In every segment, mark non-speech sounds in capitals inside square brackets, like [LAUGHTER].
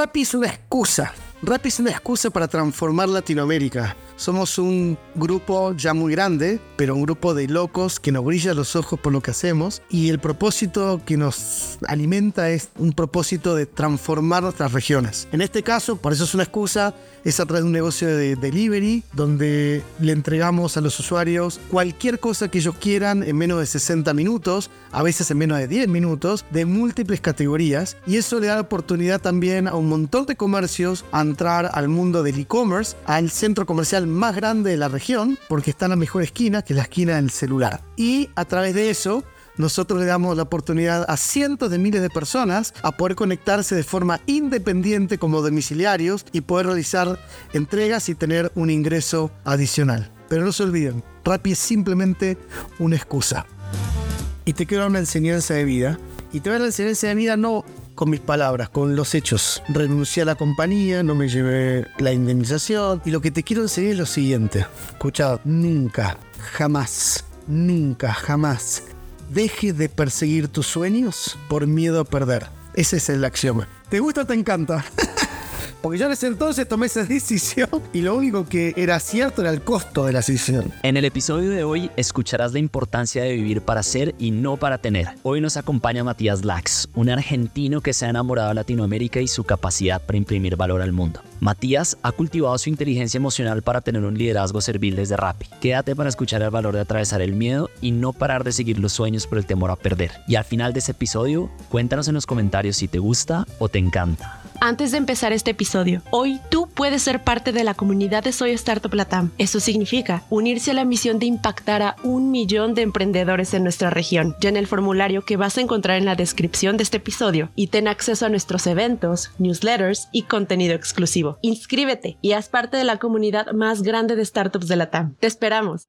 Rappi es una excusa. Rappi es una excusa para transformar Latinoamérica. Somos un grupo ya muy grande, pero un grupo de locos que nos brilla los ojos por lo que hacemos y el propósito que nos alimenta es un propósito de transformar nuestras regiones. En este caso, por eso es una excusa, es a través de un negocio de delivery donde le entregamos a los usuarios cualquier cosa que ellos quieran en menos de 60 minutos, a veces en menos de 10 minutos, de múltiples categorías y eso le da la oportunidad también a un montón de comercios a entrar al mundo del e-commerce, al centro comercial más grande de la región, porque está en la mejor esquina, que es la esquina del celular. Y a través de eso, nosotros le damos la oportunidad a cientos de miles de personas a poder conectarse de forma independiente como domiciliarios y poder realizar entregas y tener un ingreso adicional. Pero no se olviden, Rappi es simplemente una excusa. Y te quiero dar una enseñanza de vida. Y te voy a dar una enseñanza de vida no con mis palabras, con los hechos. Renuncié a la compañía, no me llevé la indemnización. Y lo que te quiero enseñar es lo siguiente. Escucha, nunca, jamás, nunca, jamás dejes de perseguir tus sueños por miedo a perder. Ese es el axioma. ¿Te gusta o te encanta? Porque yo en ese entonces tomé esa [LAUGHS] decisión y lo único que era cierto era el costo de la decisión. En el episodio de hoy escucharás la importancia de vivir para ser y no para tener. Hoy nos acompaña Matías Lax, un argentino que se ha enamorado de Latinoamérica y su capacidad para imprimir valor al mundo. Matías ha cultivado su inteligencia emocional para tener un liderazgo servil desde Rappi. Quédate para escuchar el valor de atravesar el miedo y no parar de seguir los sueños por el temor a perder. Y al final de ese episodio, cuéntanos en los comentarios si te gusta o te encanta. Antes de empezar este episodio, hoy tú puedes ser parte de la comunidad de Soy Startup Latam. Eso significa unirse a la misión de impactar a un millón de emprendedores en nuestra región. En el formulario que vas a encontrar en la descripción de este episodio y ten acceso a nuestros eventos, newsletters y contenido exclusivo. Inscríbete y haz parte de la comunidad más grande de startups de Latam. Te esperamos.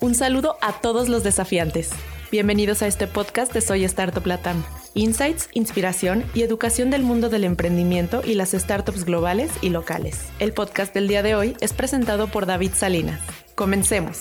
Un saludo a todos los desafiantes. Bienvenidos a este podcast de Soy Startup Latam. Insights, inspiración y educación del mundo del emprendimiento y las startups globales y locales. El podcast del día de hoy es presentado por David Salinas. Comencemos.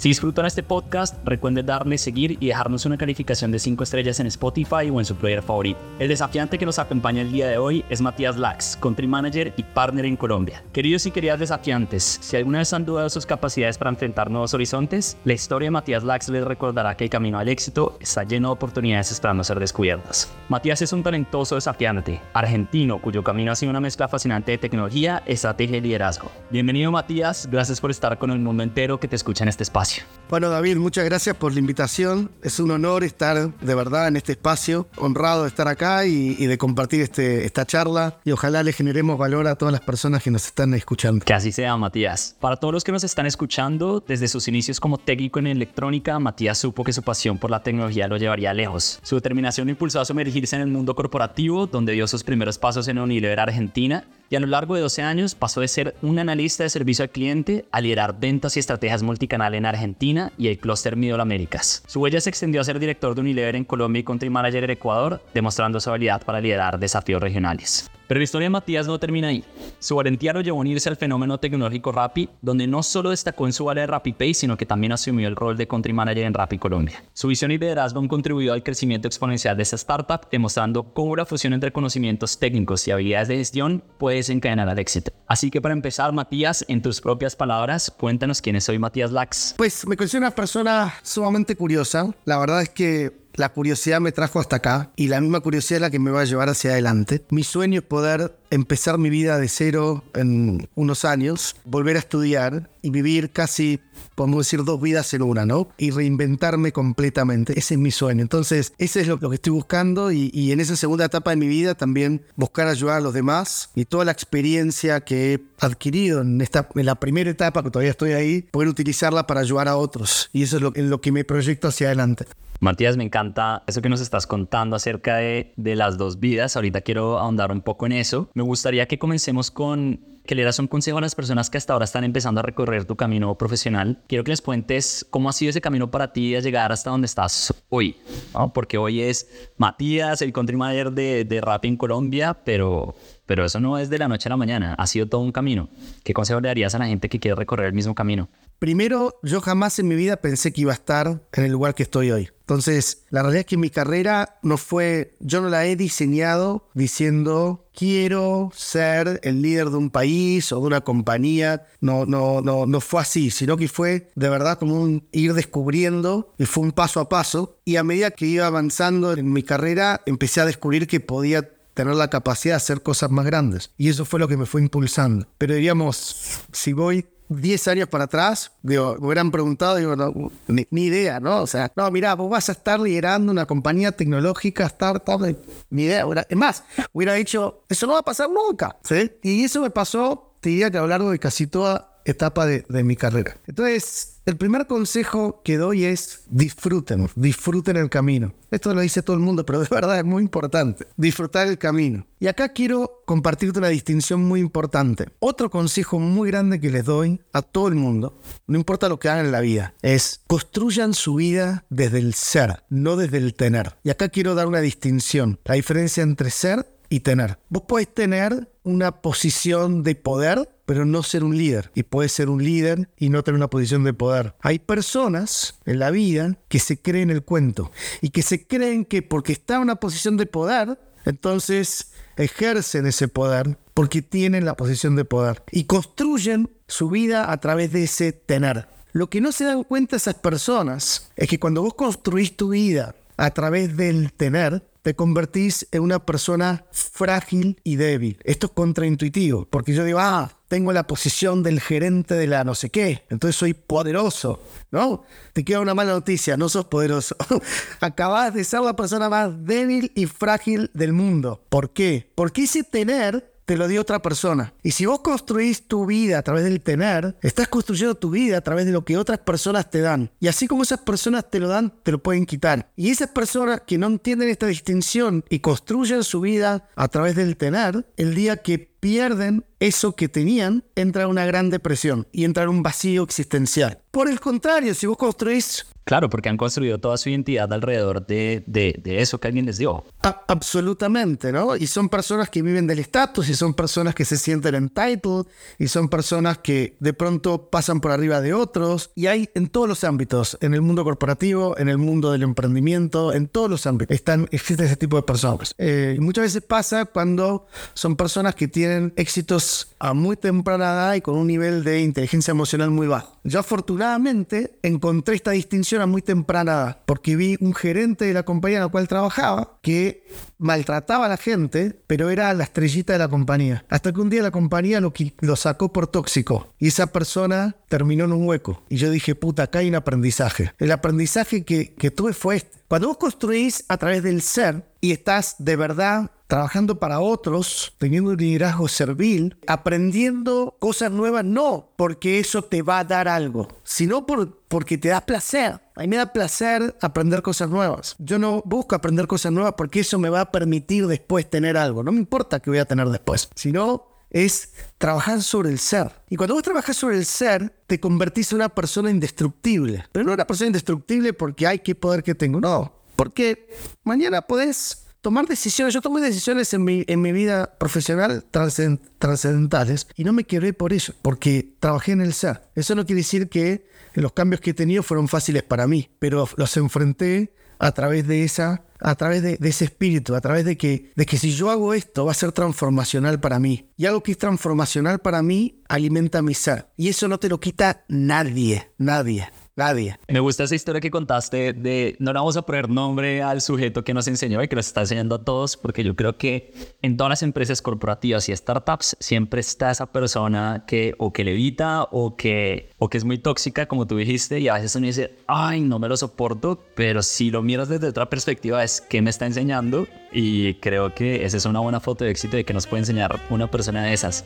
Si disfrutan este podcast, recuerden darle seguir y dejarnos una calificación de 5 estrellas en Spotify o en su player favorito. El desafiante que nos acompaña el día de hoy es Matías Lax, Country Manager y Partner en Colombia. Queridos y queridas desafiantes, si alguna vez han dudado de sus capacidades para enfrentar nuevos horizontes, la historia de Matías Lax les recordará que el camino al éxito está lleno de oportunidades esperando ser descubiertas. Matías es un talentoso desafiante, argentino, cuyo camino ha sido una mezcla fascinante de tecnología, estrategia y liderazgo. Bienvenido Matías, gracias por estar con el mundo entero que te escucha en este espacio. Bueno, David, muchas gracias por la invitación. Es un honor estar de verdad en este espacio, honrado de estar acá y, y de compartir este, esta charla. Y ojalá le generemos valor a todas las personas que nos están escuchando. Que así sea, Matías. Para todos los que nos están escuchando, desde sus inicios como técnico en electrónica, Matías supo que su pasión por la tecnología lo llevaría lejos. Su determinación lo impulsó a sumergirse en el mundo corporativo, donde dio sus primeros pasos en Unilever Argentina y a lo largo de 12 años pasó de ser un analista de servicio al cliente a liderar ventas y estrategias multicanal en Argentina y el clúster Middle Americas. Su huella se extendió a ser director de Unilever en Colombia y country manager en Ecuador, demostrando su habilidad para liderar desafíos regionales. Pero la historia de Matías no termina ahí. Su valentía lo llevó a unirse al fenómeno tecnológico Rappi, donde no solo destacó en su área de RappiPay, sino que también asumió el rol de country manager en Rappi Colombia. Su visión y liderazgo han contribuido al crecimiento exponencial de esta startup, demostrando cómo la fusión entre conocimientos técnicos y habilidades de gestión puede desencadenar al éxito. Así que para empezar, Matías, en tus propias palabras, cuéntanos quién es hoy Matías Lax. Pues me considero una persona sumamente curiosa. La verdad es que la curiosidad me trajo hasta acá y la misma curiosidad es la que me va a llevar hacia adelante. Mi sueño es poder empezar mi vida de cero en unos años, volver a estudiar y vivir casi, podemos decir, dos vidas en una, ¿no? Y reinventarme completamente. Ese es mi sueño. Entonces, ese es lo, que estoy buscando y, en esa segunda etapa de mi vida también buscar ayudar a los demás y toda la experiencia que he adquirido en, esta, en la primera etapa, que todavía estoy ahí, poder utilizarla para ayudar a otros. Y eso es lo, en lo que me proyecto hacia adelante. Matías, me encanta eso que nos estás contando acerca de, de, las dos vidas. Ahorita quiero ahondar un poco en eso. Me gustaría que comencemos con que le das un consejo a las personas que hasta ahora están empezando a recorrer tu camino profesional. Quiero que les cuentes cómo ha sido ese camino para ti de llegar hasta donde estás hoy. ¿no? Porque hoy es Matías, el country manager de, de rap en Colombia, pero pero eso no es de la noche a la mañana, ha sido todo un camino. ¿Qué consejo le darías a la gente que quiere recorrer el mismo camino? Primero, yo jamás en mi vida pensé que iba a estar en el lugar que estoy hoy. Entonces, la realidad es que mi carrera no fue, yo no la he diseñado diciendo quiero ser el líder de un país o de una compañía. No, no, no, no fue así, sino que fue de verdad como un ir descubriendo y fue un paso a paso. Y a medida que iba avanzando en mi carrera, empecé a descubrir que podía tener la capacidad de hacer cosas más grandes. Y eso fue lo que me fue impulsando. Pero diríamos, si voy 10 años para atrás, digo, me hubieran preguntado, digo, no, ni, idea, ¿no? O sea, no, mira, vos vas a estar liderando una compañía tecnológica, startup, ni idea. Es más, hubiera dicho, eso no va a pasar nunca, ¿sí? Y eso me pasó, te diría que a lo largo de casi toda etapa de, mi carrera. Entonces, el primer consejo que doy es disfruten, disfruten el camino. Esto lo dice todo el mundo, pero de verdad es muy importante. Disfrutar el camino. Y acá quiero compartirte una distinción muy importante. Otro consejo muy grande que les doy a todo el mundo, no importa lo que hagan en la vida, es construyan su vida desde el ser, no desde el tener. Y acá quiero dar una distinción. La diferencia entre ser y tener. Vos podés tener una posición de poder, pero no ser un líder. Y puedes ser un líder y no tener una posición de poder. Hay personas en la vida que se creen el cuento y que se creen que porque está en una posición de poder, entonces ejercen ese poder porque tienen la posición de poder y construyen su vida a través de ese tener. Lo que no se dan cuenta esas personas es que cuando vos construís tu vida a través del tener, te convertís en una persona frágil y débil. Esto es contraintuitivo, porque yo digo, ah, tengo la posición del gerente de la no sé qué, entonces soy poderoso, ¿no? Te queda una mala noticia, no sos poderoso. [LAUGHS] Acabas de ser la persona más débil y frágil del mundo. ¿Por qué? Porque ese tener te lo dio otra persona. Y si vos construís tu vida a través del tener, estás construyendo tu vida a través de lo que otras personas te dan. Y así como esas personas te lo dan, te lo pueden quitar. Y esas personas que no entienden esta distinción y construyen su vida a través del tener, el día que pierden eso que tenían, entra una gran depresión y entra un vacío existencial. Por el contrario, si vos construís Claro, porque han construido toda su identidad alrededor de, de, eso que alguien les dio. absolutamente, ¿no? Y son personas que viven del estatus, y son personas que se sienten entitled, y son personas que de pronto pasan por arriba de otros, y hay en todos los ámbitos, en el mundo corporativo, en el mundo del emprendimiento, en todos los ámbitos, están, existe ese tipo de personas. Eh, y muchas veces pasa cuando son personas que tienen éxitos a muy temprana edad y con un nivel de inteligencia emocional muy bajo. Yo afortunadamente encontré esta distinción a muy temprana porque vi un gerente de la compañía en la cual trabajaba que maltrataba a la gente, pero era la estrellita de la compañía. Hasta que un día la compañía lo, sacó por tóxico y esa persona terminó en un hueco. Y yo dije, puta, acá hay un aprendizaje. El aprendizaje que, que tuve fue este. Cuando vos construís a través del ser y estás de verdad trabajando para otros, teniendo un liderazgo servil, aprendiendo cosas nuevas, no porque eso te va a dar algo, sino por, porque te da placer. A mí me da placer aprender cosas nuevas. Yo no busco aprender cosas nuevas porque eso me va a permitir después tener algo. No me importa qué voy a tener después, sino es trabajar sobre el ser. Y cuando vos trabajas sobre el ser, te convertís en una persona indestructible. Pero no una persona indestructible porque hay que poder que tengo, no. Porque mañana podés tomar decisiones. Yo tomé decisiones en mi, en mi vida profesional trascendentales y no me quedé por eso, porque trabajé en el ser. Eso no quiere decir que los cambios que he tenido fueron fáciles para mí, pero los enfrenté a través de esa a través de, ese espíritu, a través de que, de que si yo hago esto va a ser transformacional para mí. Y algo que es transformacional para mí alimenta mi ser. Y eso no te lo quita nadie, nadie. Nadie. Me gusta esa historia que contaste de no le vamos a poner nombre al sujeto que nos enseñó y que nos está enseñando a todos, porque yo creo que en todas las empresas corporativas y startups siempre está esa persona que o que levita o que, o que es muy tóxica, como tú dijiste, y a veces uno dice, ay, no me lo soporto, pero si lo miras desde otra perspectiva es que me está enseñando y creo que esa es una buena foto de éxito de que nos puede enseñar una persona de esas.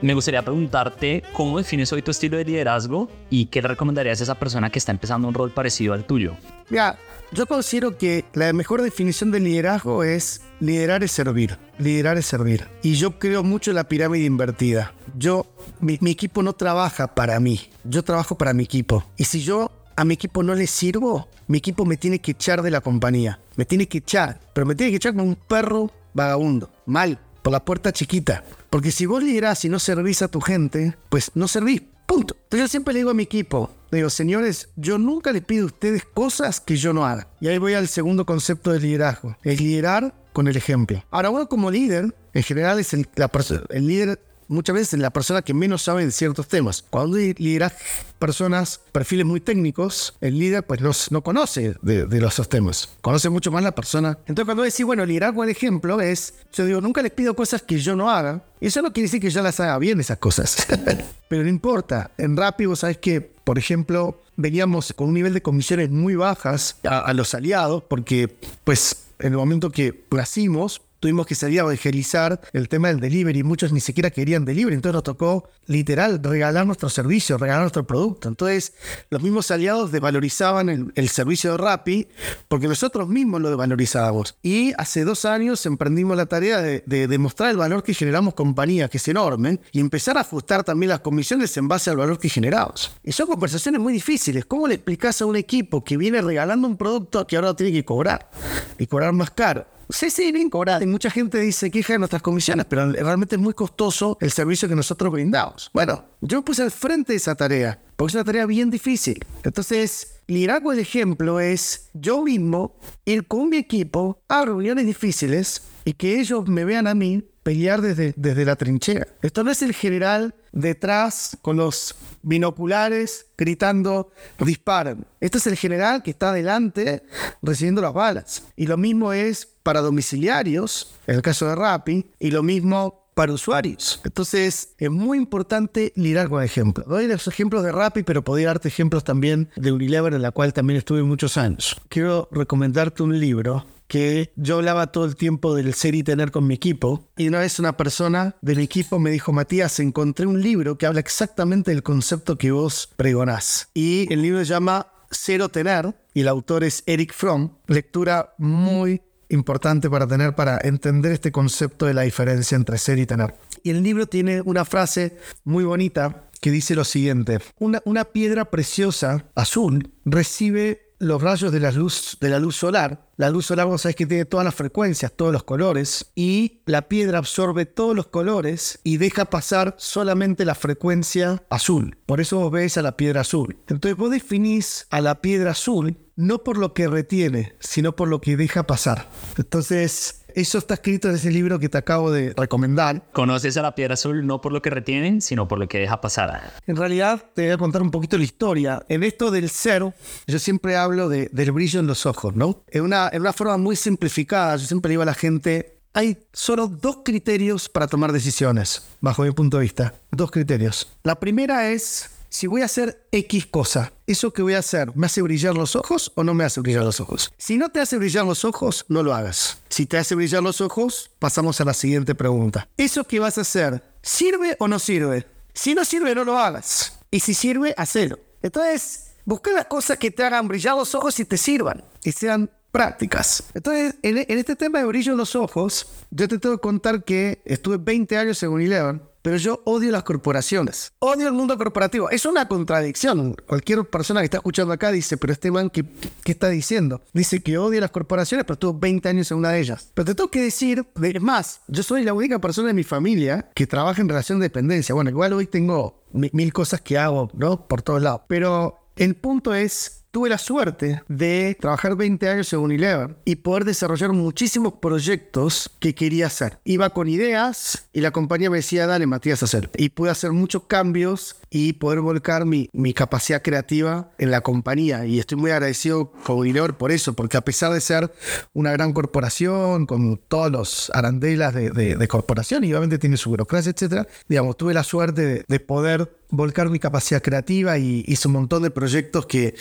Me gustaría preguntarte cómo defines hoy tu estilo de liderazgo y qué le recomendarías a esa persona que está empezando un rol parecido al tuyo. Mira, yo considero que la mejor definición de liderazgo es liderar es servir. Liderar es servir. Y yo creo mucho en la pirámide invertida. Yo, mi, mi equipo no trabaja para mí, yo trabajo para mi equipo. Y si yo a mi equipo no le sirvo, mi equipo me tiene que echar de la compañía. Me tiene que echar, pero me tiene que echar como un perro vagabundo. Mal, por la puerta chiquita. Porque si vos liderás y no servís a tu gente, pues no servís. Punto. Entonces yo siempre le digo a mi equipo, digo, señores, yo nunca les pido a ustedes cosas que yo no haga. Y ahí voy al segundo concepto de liderazgo. Es liderar con el ejemplo. Ahora, uno como líder, en general es el, la el líder muchas veces la persona que menos sabe de ciertos temas. Cuando lideras personas, perfiles muy técnicos, el líder pues no, no conoce de, los temas, conoce mucho más la persona. Entonces cuando decís, bueno, liderazgo por ejemplo es, yo digo, nunca les pido cosas que yo no haga. Eso no quiere decir que yo las haga bien esas cosas. [LAUGHS] Pero no importa. En rápido, sabes que, por ejemplo, veníamos con un nivel de comisiones muy bajas a, a los aliados, porque pues en el momento que nacimos, tuvimos que salir a evangelizar el tema del delivery. Muchos ni siquiera querían delivery, entonces nos tocó literal regalar nuestro servicio, regalar nuestro producto. Entonces, los mismos aliados devalorizaban el, servicio de Rappi porque nosotros mismos lo devalorizábamos. Y hace dos años emprendimos la tarea de, demostrar el valor que generamos compañía, que es enorme, y empezar a ajustar también las comisiones en base al valor que generamos. Y son conversaciones muy difíciles. ¿Cómo le explicas a un equipo que viene regalando un producto que ahora tiene que cobrar? Y cobrar más caro Sí, sí, bien. Y mucha gente dice queja de nuestras comisiones, pero realmente es muy costoso el servicio que nosotros brindamos. Bueno, yo me puse al frente de esa tarea, porque es una tarea bien difícil. Entonces, liderazgo el ejemplo es yo mismo ir con mi equipo a reuniones difíciles y que ellos me vean a mí pelear desde, desde la trinchera. Esto no es el general detrás con los binoculares gritando disparan. Este es el general que está adelante recibiendo las balas. Y lo mismo es para domiciliarios, en el caso de Rappi, y lo mismo para usuarios. Entonces, es muy importante liderar con ejemplos. Doy los ejemplos de Rappi, pero podría darte ejemplos también de Unilever, en la cual también estuve muchos años. Quiero recomendarte un libro que yo hablaba todo el tiempo del ser y tener con mi equipo. Y una vez una persona del equipo me dijo, Matías, encontré un libro que habla exactamente del concepto que vos pregonás. Y el libro se llama Cero Tener, y el autor es Eric Fromm. Lectura muy importante para tener para entender este concepto de la diferencia entre ser y tener. Y el libro tiene una frase muy bonita que dice lo siguiente, una, una piedra preciosa azul recibe los rayos de la luz, de la luz solar. La luz solar, vos sabés que tiene todas las frecuencias, todos los colores, y la piedra absorbe todos los colores y deja pasar solamente la frecuencia azul. Por eso vos ves a la piedra azul. Entonces vos definís a la piedra azul no por lo que retiene, sino por lo que deja pasar. Entonces, eso está escrito en ese libro que te acabo de recomendar. Conoces a la piedra azul no por lo que retiene, sino por lo que deja pasar. En realidad, te voy a contar un poquito la historia. En esto del cero, yo siempre hablo de, del brillo en los ojos, ¿no? En una, en una forma muy simplificada, yo siempre digo a la gente, hay solo dos criterios para tomar decisiones, bajo mi punto de vista. Dos criterios. La primera es si voy a hacer X cosa, ¿eso que voy a hacer me hace brillar los ojos o no me hace brillar los ojos? Si no te hace brillar los ojos, no lo hagas. Si te hace brillar los ojos, pasamos a la siguiente pregunta. ¿Eso que vas a hacer sirve o no sirve? Si no sirve, no lo hagas. Y si sirve, hacelo. Entonces, busca las cosas que te hagan brillar los ojos y te sirvan. Y sean prácticas. Entonces, en, este tema de brillo en los ojos, yo te tengo que contar que estuve 20 años en Unilever pero yo odio las corporaciones. Odio el mundo corporativo. Es una contradicción. Cualquier persona que está escuchando acá dice, pero este man, ¿qué, qué está diciendo? Dice que odia las corporaciones, pero estuvo 20 años en una de ellas. Pero te tengo que decir, es más, yo soy la única persona de mi familia que trabaja en relación de dependencia. Bueno, igual hoy tengo mil cosas que hago, ¿no? Por todos lados. Pero el punto es tuve la suerte de trabajar 20 años en Unilever y poder desarrollar muchísimos proyectos que quería hacer. Iba con ideas y la compañía me decía, dale Matías, hacer. Y pude hacer muchos cambios y poder volcar mi, mi capacidad creativa en la compañía. Y estoy muy agradecido con Unilever por eso, porque a pesar de ser una gran corporación, con todos los arandelas de, de, corporación, y obviamente tiene su burocracia, etcétera, digamos, tuve la suerte de, de poder volcar mi capacidad creativa y hice un montón de proyectos que,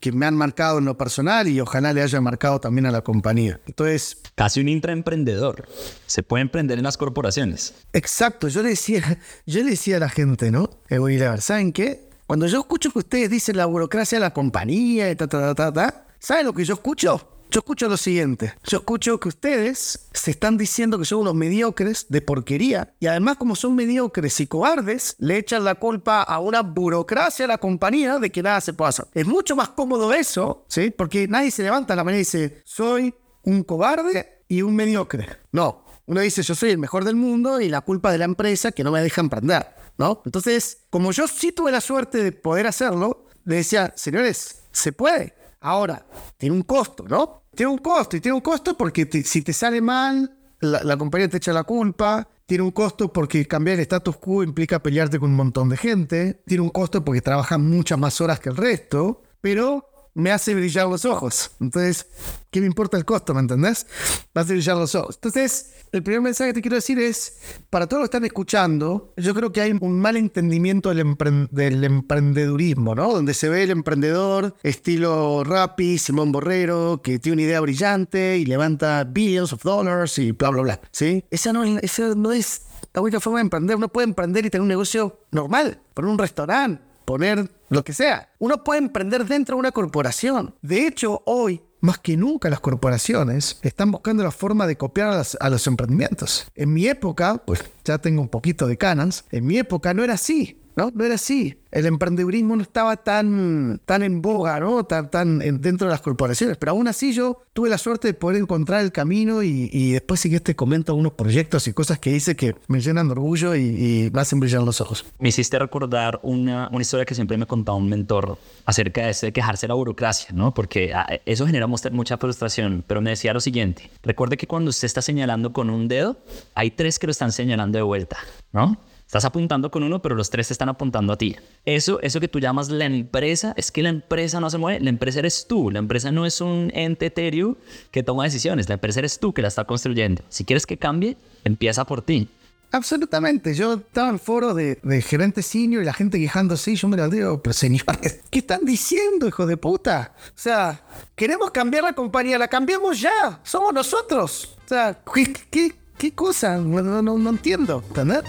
que me han marcado en lo personal y ojalá le haya marcado también a la compañía. Entonces... Casi un intraemprendedor. Se puede emprender en las corporaciones. Exacto. Yo le decía, yo le decía a la gente, ¿no? Eh, ¿saben qué? Cuando yo escucho que ustedes dicen la burocracia de la compañía, ta, ta, ta, ta, ¿saben lo que yo escucho? Yo escucho lo siguiente. Yo escucho que ustedes se están diciendo que son unos mediocres de porquería y además como son mediocres y cobardes, le echan la culpa a una burocracia de la compañía de que nada se hacer. Es mucho más cómodo eso, ¿sí? Porque nadie se levanta a la mañana y dice, soy un cobarde y un mediocre. No, uno dice, yo soy el mejor del mundo y la culpa de la empresa que no me deja emprender, ¿no? Entonces, como yo sí tuve la suerte de poder hacerlo, le decía, señores, se puede. Ahora, tiene un costo, ¿no? Tiene un costo y tiene un costo porque si te sale mal, la, la, compañía te echa la culpa. Tiene un costo porque cambiar el status quo implica pelearte con un montón de gente. Tiene un costo porque trabajas muchas más horas que el resto. Pero me hace brillar los ojos. Entonces, ¿qué me importa el costo? ¿Me entendés? Me hace brillar los ojos. Entonces, el primer mensaje que te quiero decir es, para todos los que están escuchando, yo creo que hay un mal entendimiento del, del emprendedurismo, ¿no? Donde se ve el emprendedor estilo Rappi, Simón Borrero, que tiene una idea brillante y levanta billions of dollars y bla, bla, bla. ¿Sí? Esa no, esa no es la única forma de emprender. Uno puede emprender y tener un negocio normal, poner un restaurante, poner lo que sea. Uno puede emprender dentro de una corporación. De hecho, hoy, más que nunca, las corporaciones están buscando la forma de copiar a los, emprendimientos. En mi época, pues ya tengo un poquito de canas, en mi época no era así. ¿No? No era así. El emprendedurismo no estaba tan, tan en boga, ¿no? Tan, tan dentro de las corporaciones. Pero aún así yo tuve la suerte de poder encontrar el camino y, después sí que te comento unos proyectos y cosas que hice que me llenan de orgullo y, me hacen brillar los ojos. Me hiciste recordar una, una historia que siempre me contaba un mentor acerca de, ese, quejarse de la burocracia, ¿no? Porque ah, eso genera mucha frustración. Pero me decía lo siguiente. Recuerde que cuando usted está señalando con un dedo, hay tres que lo están señalando de vuelta, ¿no? Estás apuntando con uno, pero los tres están apuntando a ti. Eso, eso que tú llamas la empresa, es que la empresa no se mueve, la empresa eres tú. La empresa no es un ente etéreo que toma decisiones, la empresa eres tú que la está construyendo. Si quieres que cambie, empieza por ti. Absolutamente. Yo estaba en foro de, de gerente senior y la gente quejándose y yo me lo digo, pero señores, [LAUGHS] ¿qué están diciendo, hijo de puta? O sea, queremos cambiar la compañía, la cambiamos ya, somos nosotros. O sea, ¿qué, qué, cosa? No, no, no entiendo, ¿entendés?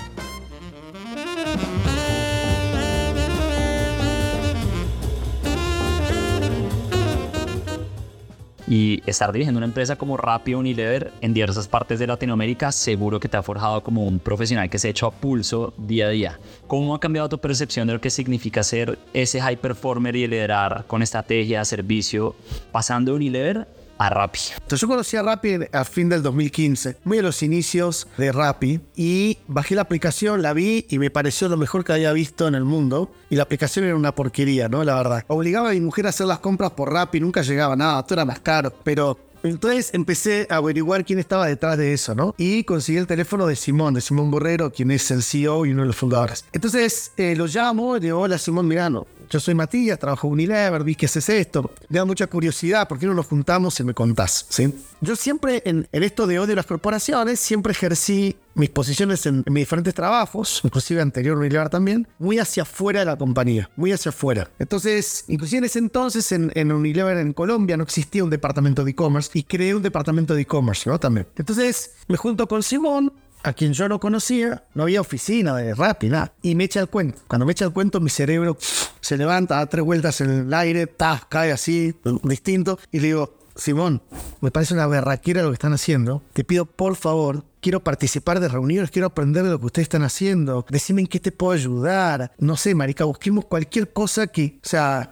Y estar dirigiendo una empresa como Rappi Unilever en diversas partes de Latinoamérica seguro que te ha forjado como un profesional que se ha hecho a pulso día a día. ¿Cómo ha cambiado tu percepción de lo que significa ser ese high performer y liderar con estrategia, servicio, pasando de Unilever a Rappi. Entonces yo conocí a Rappi a fin del 2015, muy a los inicios de Rappi, y bajé la aplicación, la vi y me pareció lo mejor que había visto en el mundo. Y la aplicación era una porquería, ¿no? La verdad. Obligaba a mi mujer a hacer las compras por Rappi, nunca llegaba nada, todo era más caro. Pero entonces empecé a averiguar quién estaba detrás de eso, ¿no? Y conseguí el teléfono de Simón, de Simón Borrero, quien es el CEO y uno de los fundadores. Entonces eh, lo llamo y digo, hola Simón Mirano, yo soy Matías, trabajo en Unilever, vi que haces esto. Me da mucha curiosidad, ¿por qué no nos juntamos y me contás? ¿sí? Yo siempre, en, esto de odio a las corporaciones, siempre ejercí mis posiciones en, mis diferentes trabajos, inclusive anterior Unilever también, muy hacia afuera de la compañía, muy hacia afuera. Entonces, inclusive en ese entonces en, en Unilever en Colombia no existía un departamento de e-commerce y creé un departamento de e-commerce, ¿no? También. Entonces, me junto con Simón, a quien yo no conocía, no había oficina de rap y nada. Y me echa el cuento. Cuando me echa el cuento, mi cerebro se levanta, da tres vueltas en el aire, cae así, distinto. Y le digo, Simón, me parece una berraquera lo que están haciendo. Te pido, por favor, quiero participar de reuniones, quiero aprender de lo que ustedes están haciendo. Decime en qué te puedo ayudar. No sé, marica, busquemos cualquier cosa que, o sea,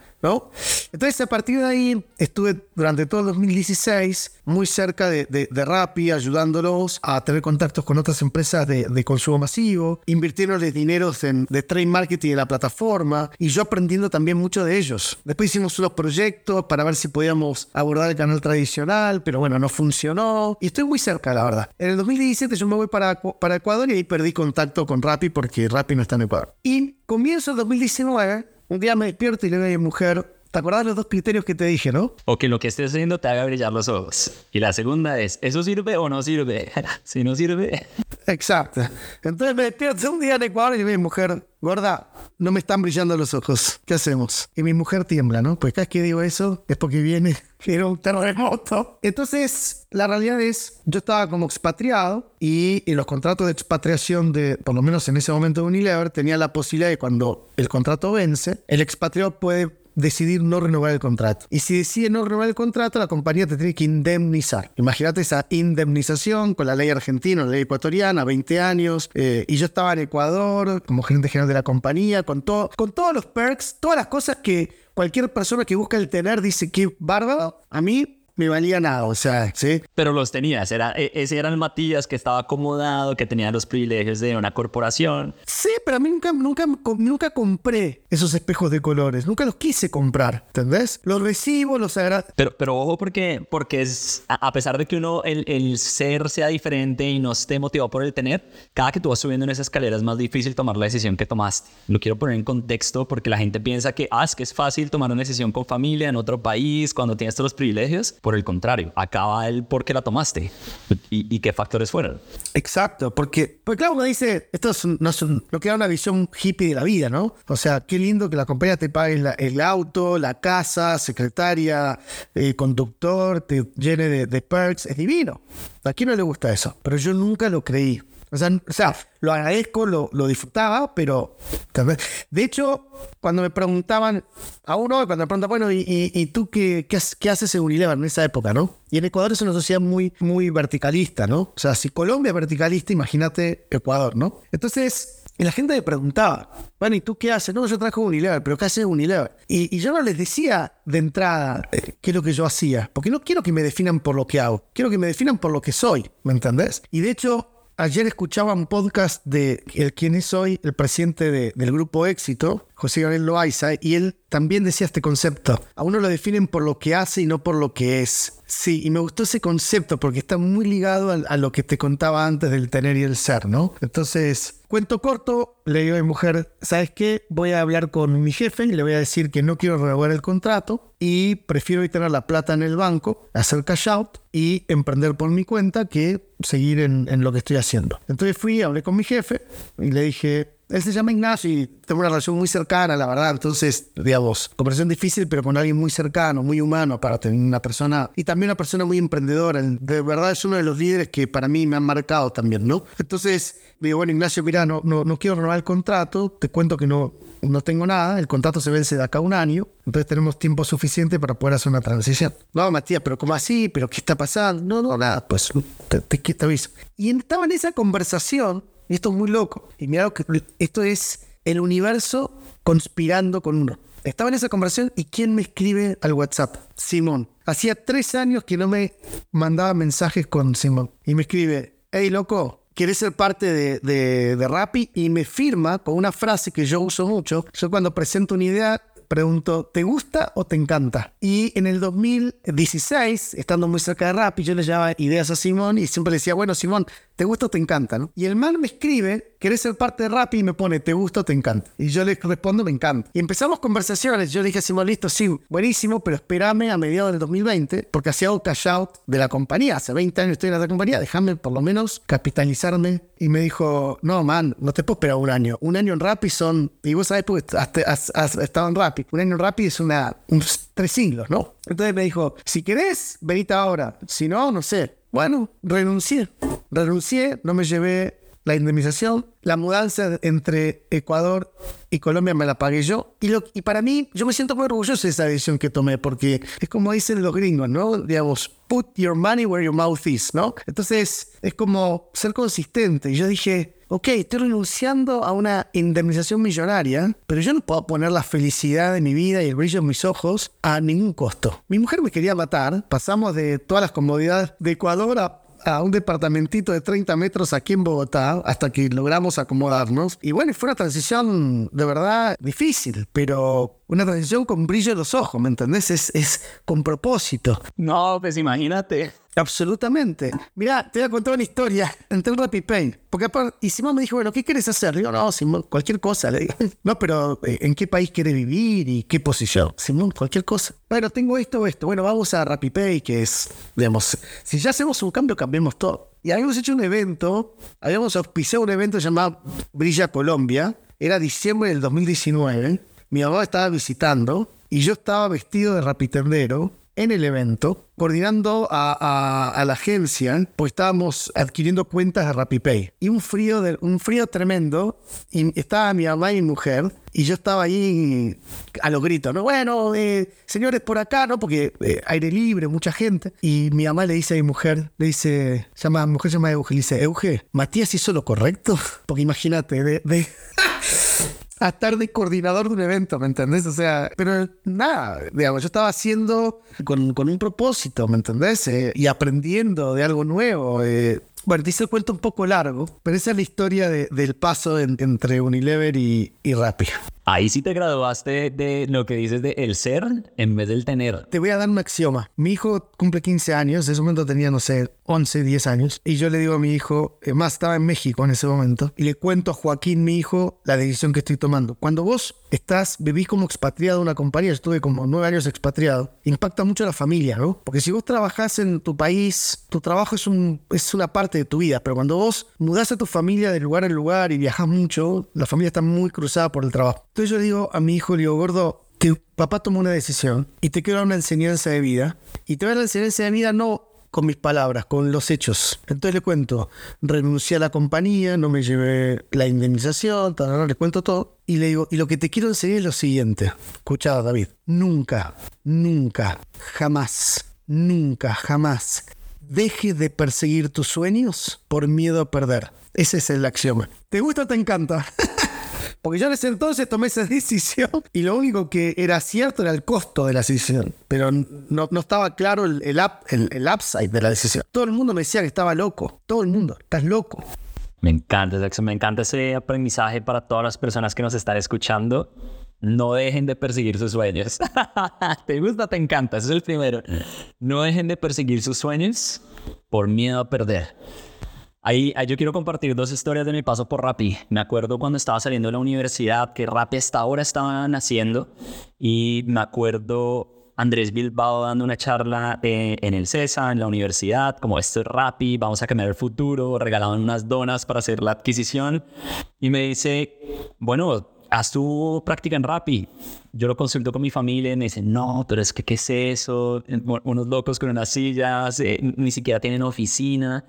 entonces, a partir de ahí, estuve durante todo el 2016 muy cerca de, de, Rappi, ayudándolos a tener contactos con otras empresas de, consumo masivo, invirtiéndoles dineros en, de trade marketing en la plataforma y yo aprendiendo también mucho de ellos. Después hicimos unos proyectos para ver si podíamos abordar el canal tradicional, pero bueno, no funcionó y estoy muy cerca, la verdad. En el 2017 yo me voy para, para Ecuador y ahí perdí contacto con Rappi porque Rappi no está en Ecuador. Y comienzo el 2019 un día me despierto y le digo a mi mujer, ¿te acordás de los dos criterios que te dije, no? O que lo que estés haciendo te haga brillar los ojos. Y la segunda es, ¿eso sirve o no sirve? [LAUGHS] si no sirve... Exacto. Entonces me despierto un día en Ecuador y mi mujer, gorda, no me están brillando los ojos. ¿Qué hacemos? Y mi mujer tiembla, ¿no? Pues cada vez que digo eso es porque viene [LAUGHS] era un terremoto. Entonces, la realidad es, yo estaba como expatriado y en los contratos de expatriación de, por lo menos en ese momento de Unilever, tenía la posibilidad de cuando el contrato vence, el expatriado puede decidir no renovar el contrato. Y si decide no renovar el contrato, la compañía te tiene que indemnizar. Imagínate esa indemnización con la ley argentina, la ley ecuatoriana, 20 años. eh, y yo estaba en Ecuador como gerente general de la compañía, con, todo, con todos los perks, todas las cosas que cualquier persona que busca el tener dice que bárbaro. A mí me valía nada, o sea, ¿sí? Pero los tenías, era, e- ese era el Matías que estaba acomodado, que tenía los privilegios de una corporación. Sí, pero a mí nunca, nunca, nunca compré esos espejos de colores. Nunca los quise comprar, ¿entendés? Los recibo, los agradezco. Pero, pero ojo porque, porque es, a a pesar de que uno, el, el ser sea diferente y no esté motivado por el tener, cada que tú vas subiendo en esa escalera es más difícil tomar la decisión que tomaste. Lo quiero poner en contexto porque la gente piensa que, ah, es que es fácil tomar una decisión con familia en otro país cuando tienes todos los privilegios. Por el contrario, acá va el por qué la tomaste y, qué factores fueron. Exacto, porque, porque claro, uno dice, esto es no, es un- no queda una visión hippie de la vida, ¿no? O sea, qué lindo que la compañía te pague el auto, la casa, secretaria, eh, conductor, te llene de, de perks, es divino. ¿A quién no le gusta eso? Pero yo nunca lo creí. O sea, o sea, lo agradezco, lo, lo disfrutaba, pero... De hecho, cuando me preguntaban, a uno, cuando me preguntan, bueno, ¿y, y- y tú qué, qué, qué haces en Unilever en esa época, no? Y en Ecuador es una sociedad muy, muy verticalista, ¿no? O sea, si Colombia es verticalista, imagínate Ecuador, ¿no? Entonces, y la gente me preguntaba, bueno, ¿y tú qué haces? No, yo trabajo en Unilever, pero ¿qué haces Unilever? Y, y yo no les decía de entrada eh, qué es lo que yo hacía, porque no quiero que me definan por lo que hago, quiero que me definan por lo que soy, ¿me entendés? Y de hecho, Ayer escuchaba un podcast de el quien es hoy el presidente de- del grupo Éxito, José Gabriel Loaiza, y él también decía este concepto. A uno lo definen por lo que hace y no por lo que es. Sí, y me gustó ese concepto porque está muy ligado a, lo que te contaba antes del tener y el ser, ¿no? Entonces, cuento corto, le digo a mi mujer, ¿sabes qué? Voy a hablar con mi jefe y le voy a decir que no quiero renovar el contrato y prefiero tener la plata en el banco, hacer cash out y emprender por mi cuenta que seguir en, en lo que estoy haciendo. Entonces fui, hablé con mi jefe y le dije, él se llama Ignacio y tengo una relación muy cercana, la verdad. Entonces, digamos, conversación difícil, pero con alguien muy cercano, muy humano, para tener una persona y también una persona muy emprendedora. De verdad es uno de los líderes que para mí me han marcado también, ¿no? Entonces, digo, bueno, Ignacio, mira, no, no, no quiero renovar el contrato, te cuento que no, no tengo nada, el contrato se vence de acá a un año, entonces tenemos tiempo suficiente para poder hacer una transición. No, Matías, pero ¿cómo así? ¿Pero qué está pasando? No, no, nada, pues te, te, te aviso. Y estaba en esa conversación, y esto es muy loco, y mira, que esto es el universo conspirando con uno. Estaba en esa conversación y ¿quién me escribe al WhatsApp? Simón. Hacía tres años que no me mandaba mensajes con Simón. Y me escribe, hey loco, ¿quieres ser parte de, de, de Rappi? Y me firma con una frase que yo uso mucho. Yo cuando presento una idea pregunto, ¿te gusta o te encanta? Y en el 2016, estando muy cerca de Rappi, yo le llevaba ideas a Simón y siempre le decía, bueno, Simón, ¿te gusta o te encanta? ¿no? Y el man me escribe, ¿querés ser parte de Rappi? Y me pone, ¿te gusta o te encanta? Y yo le respondo, me encanta. Y empezamos conversaciones. Yo le dije Simón, listo, sí, buenísimo, pero espérame a mediados del 2020, porque hacía un cash out de la compañía. Hace 20 años estoy en la compañía, déjame por lo menos capitalizarme. Y me dijo, no, man, no te puedo esperar un año. Un año en Rappi son, y vos sabés porque has, has, has estado en Rappi, un año en Rappi es una, unos tres siglos, ¿no? Entonces me dijo, si querés, venite ahora. Si no, no sé. Bueno, renuncié. Renuncié, no me llevé la indemnización. La mudanza entre Ecuador y Colombia me la pagué yo. Y, lo, y para mí, yo me siento muy orgulloso de esa decisión que tomé, porque es como dicen los gringos, ¿no? Digamos, put your money where your mouth is, ¿no? Entonces, es como ser consistente. Y yo dije, ok, estoy renunciando a una indemnización millonaria, pero yo no puedo poner la felicidad de mi vida y el brillo en mis ojos a ningún costo. Mi mujer me quería matar, pasamos de todas las comodidades de Ecuador a a un departamentito de 30 metros aquí en Bogotá hasta que logramos acomodarnos. Y bueno, fue una transición de verdad difícil, pero una transición con brillo en los ojos, ¿me entendés? Es, es con propósito. No, pues imagínate. Absolutamente. Mira, te voy a contar una historia. Entré en RappiPay. Porque y Simón me dijo, bueno, ¿qué quieres hacer? Le digo, no, Simón, cualquier cosa. Le digo, [LAUGHS] no, pero ¿en qué país quieres vivir y qué posición? Simón, cualquier cosa. Bueno, tengo esto o esto. Bueno, vamos a RappiPay, que es, digamos, si ya hacemos un cambio, cambiemos todo. Y habíamos hecho un evento, habíamos auspiciado un evento llamado Brilla Colombia. Era diciembre del 2019. Mi mamá estaba visitando y yo estaba vestido de rapitendero en el evento, coordinando a, a, la agencia, pues estábamos adquiriendo cuentas de RappiPay. Y un frío, de, un frío tremendo, y estaba mi mamá y mi mujer, y yo estaba ahí a los gritos, ¿no? Bueno, eh, señores, por acá, ¿no? Porque eh, aire libre, mucha gente. Y mi mamá le dice a mi mujer, le dice, llama, mi mujer se llama Euge, le dice, Euge, Matías hizo lo correcto. [LAUGHS] Porque imagínate, de, de a estar de coordinador de un evento, ¿me entendés? O sea, pero nada, digamos, yo estaba haciendo con, con un propósito, ¿me entendés? Eh, y aprendiendo de algo nuevo. Eh. Bueno, te hice el cuento un poco largo, pero esa es la historia del paso entre Unilever y, y Rappi. Ahí sí te graduaste de lo que dices de el ser en vez del tener. Te voy a dar un axioma. Mi hijo cumple 15 años, en ese momento tenía, no sé, 11, 10 años. Y yo le digo a mi hijo, más estaba en México en ese momento, y le cuento a Joaquín, mi hijo, la decisión que estoy tomando. Cuando vos estás, vivís como expatriado en una compañía, yo estuve como 9 años expatriado, impacta mucho a la familia, ¿no? Porque si vos trabajás en tu país, tu trabajo es, es una parte de tu vida, pero cuando vos mudás a tu familia de lugar en lugar y viajás mucho, la familia está muy cruzada por el trabajo. Entonces yo le digo a mi hijo, le digo, gordo, que papá tomó una decisión y te quiero dar una enseñanza de vida. Y te voy a dar una enseñanza de vida no con mis palabras, con los hechos. Entonces le cuento, renuncié a la compañía, no me llevé la indemnización, le cuento todo. Y le digo, y lo que te quiero enseñar es lo siguiente. Escucha, David, nunca, nunca, jamás, nunca, jamás dejes de perseguir tus sueños por miedo a perder. Ese es el axioma. ¿Te gusta o te encanta? [LAUGHS] Porque yo en ese entonces tomé esa [LAUGHS] decisión y lo único que era cierto era el costo de la decisión. Pero no, no estaba claro el, el, el, upside de la decisión. Todo el mundo me decía que estaba loco. Todo el mundo, estás loco. Me encanta, me encanta ese aprendizaje para todas las personas que nos están escuchando. No dejen de perseguir sus sueños. [LAUGHS] ¿Te gusta? Te encanta. Ese es el primero. No dejen de perseguir sus sueños por miedo a perder. Ahí, yo quiero compartir dos historias de mi paso por Rappi. Me acuerdo cuando estaba saliendo de la universidad, que Rappi hasta ahora estaba naciendo, y me acuerdo Andrés Bilbao dando una charla eh, en el CESA, en la universidad, como esto es Rappi, vamos a cambiar el futuro, regalaban unas donas para hacer la adquisición, y me dice, bueno, haz tu práctica en Rappi. Yo lo consulto con mi familia y me dicen, no, pero es que, ¿qué es eso? Unos locos con unas sillas, eh, ni siquiera tienen oficina.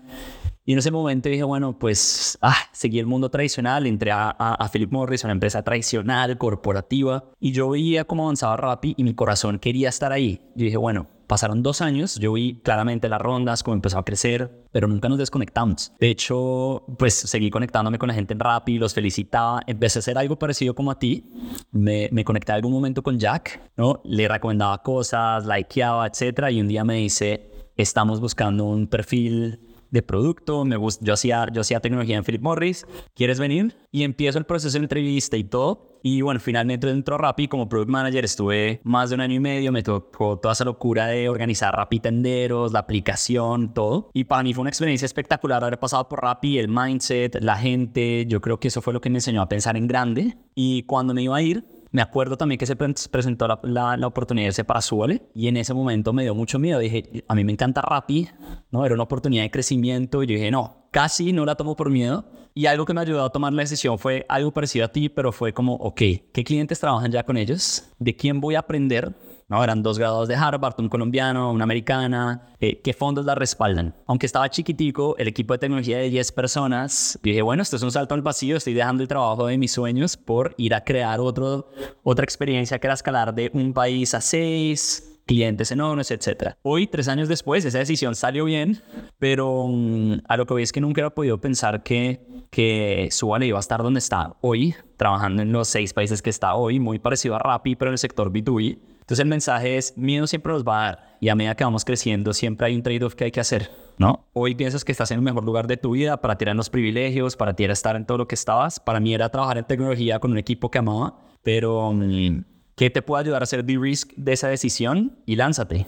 Y en ese momento dije, bueno, pues ah, seguí el mundo tradicional, entré a, a, Philip Morris, una empresa tradicional, corporativa, y yo veía cómo avanzaba Rappi y mi corazón quería estar ahí. Yo dije, bueno, pasaron dos años, yo vi claramente las rondas, cómo empezó a crecer, pero nunca nos desconectamos. De hecho, pues seguí conectándome con la gente en Rappi, los felicitaba, empecé a hacer algo parecido como a ti, me, me conecté algún momento con Jack, ¿no? Le recomendaba cosas, likeaba, etcétera, y un día me dice, estamos buscando un perfil de producto, me gusta, yo hacía, yo hacía tecnología en Philip Morris, ¿quieres venir? Y empiezo el proceso de entrevista y todo. Y bueno, finalmente dentro de Rappi como Product Manager estuve más de un año y medio, me tocó toda esa locura de organizar Rappi Tenderos, la aplicación, todo. Y para mí fue una experiencia espectacular haber pasado por Rappi, el mindset, la gente, yo creo que eso fue lo que me enseñó a pensar en grande. Y cuando me iba a ir, me acuerdo también que se presentó la, oportunidad de irse para Súbale y en ese momento me dio mucho miedo. Dije, a mí me encanta Rappi, ¿no? Era una oportunidad de crecimiento y yo dije, no, casi no la tomo por miedo. Y algo que me ayudó a tomar la decisión fue algo parecido a ti, pero fue como, ok, ¿qué clientes trabajan ya con ellos? ¿De quién voy a aprender? ¿No? Eran dos grados de Harvard, un colombiano, una americana. Eh, ¿Qué fondos la respaldan? Aunque estaba chiquitico, el equipo de tecnología de 10 personas, dije, bueno, esto es un salto al vacío, estoy dejando el trabajo de mis sueños por ir a crear otro, otra experiencia que era escalar de un país a seis, clientes enormes, etc. Hoy, tres años después, esa decisión salió bien, pero mm, a lo que voy es que nunca había podido pensar que, que Subale iba a estar donde está hoy, trabajando en los seis países que está hoy, muy parecido a Rappi, pero en el sector B2B. Entonces el mensaje es, miedo siempre nos va a dar y a medida que vamos creciendo siempre hay un trade-off que hay que hacer, ¿no? Hoy piensas que estás en el mejor lugar de tu vida para tirar los privilegios, para ti era estar en todo lo que estabas. Para mí era trabajar en tecnología con un equipo que amaba, pero mm, ¿qué te puede ayudar a hacer de risk de esa decisión? Y lánzate,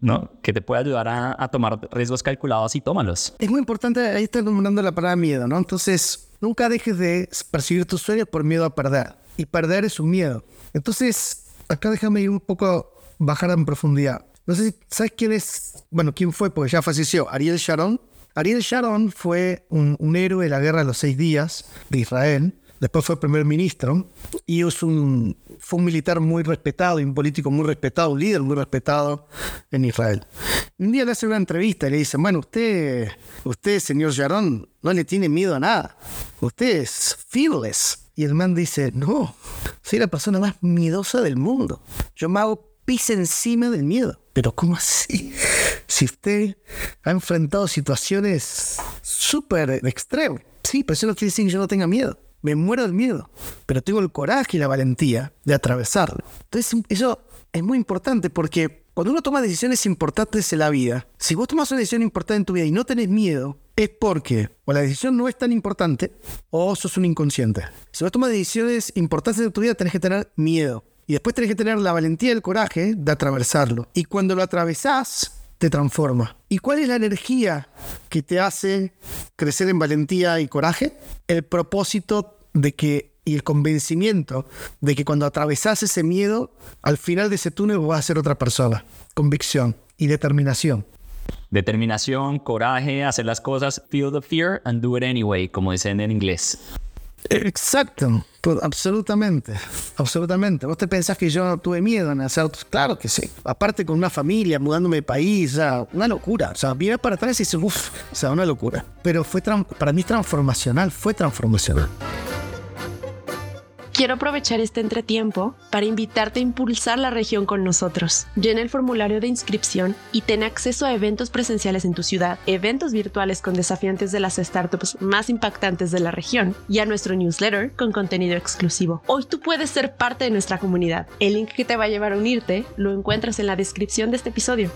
¿no? ¿Qué te puede ayudar a, tomar riesgos calculados y tómalos? Es muy importante, ahí estás nombrando la palabra miedo, ¿no? Entonces, nunca dejes de perseguir tus sueños por miedo a perder. Y perder es un miedo. Entonces, acá déjame ir un poco, bajar en profundidad. No sé si sabes quién es, bueno, quién fue, porque ya falleció, Ariel Sharon. Ariel Sharon fue un, héroe de la guerra de los seis días de Israel. Después fue primer ministro y es un, fue un militar muy respetado y un político muy respetado, un líder muy respetado en Israel. Un día le hace una entrevista y le dice, bueno, usted, usted, señor Sharon, no le tiene miedo a nada. Usted es fearless. Y el man dice, no, soy la persona más miedosa del mundo. Yo me hago pis encima del miedo. Pero ¿cómo así? Si usted ha enfrentado situaciones súper extremas. Sí, pero eso no quiere decir que yo no tenga miedo. Me muero del miedo. Pero tengo el coraje y la valentía de atravesarlo. Entonces, eso es muy importante porque cuando uno toma decisiones importantes en la vida, si vos tomas una decisión importante en tu vida y no tenés miedo, es porque o la decisión no es tan importante o sos un inconsciente. Si vos tomas decisiones importantes en tu vida, tenés que tener miedo. Y después tenés que tener la valentía y el coraje de atravesarlo. Y cuando lo atravesás, te transforma. ¿Y cuál es la energía que te hace crecer en valentía y coraje? El propósito de que y el convencimiento de que cuando atravesás ese miedo, al final de ese túnel vas a ser otra persona. Convicción y determinación. Determinación, coraje, hacer las cosas, feel the fear and do it anyway, como dicen en inglés. Exacto, pues, absolutamente, absolutamente. ¿Vos te pensás que yo no tuve miedo en hacer? Claro que sí. Aparte con una familia, mudándome de país, o una locura. O sea, para atrás y dices, uff, o sea, una locura. Pero fue para mí transformacional, fue transformacional. Quiero aprovechar este entretiempo para invitarte a impulsar la región con nosotros. Llena el formulario de inscripción y ten acceso a eventos presenciales en tu ciudad, eventos virtuales con desafiantes de las startups más impactantes de la región y a nuestro newsletter con contenido exclusivo. Hoy tú puedes ser parte de nuestra comunidad. El link que te va a llevar a unirte lo encuentras en la descripción de este episodio.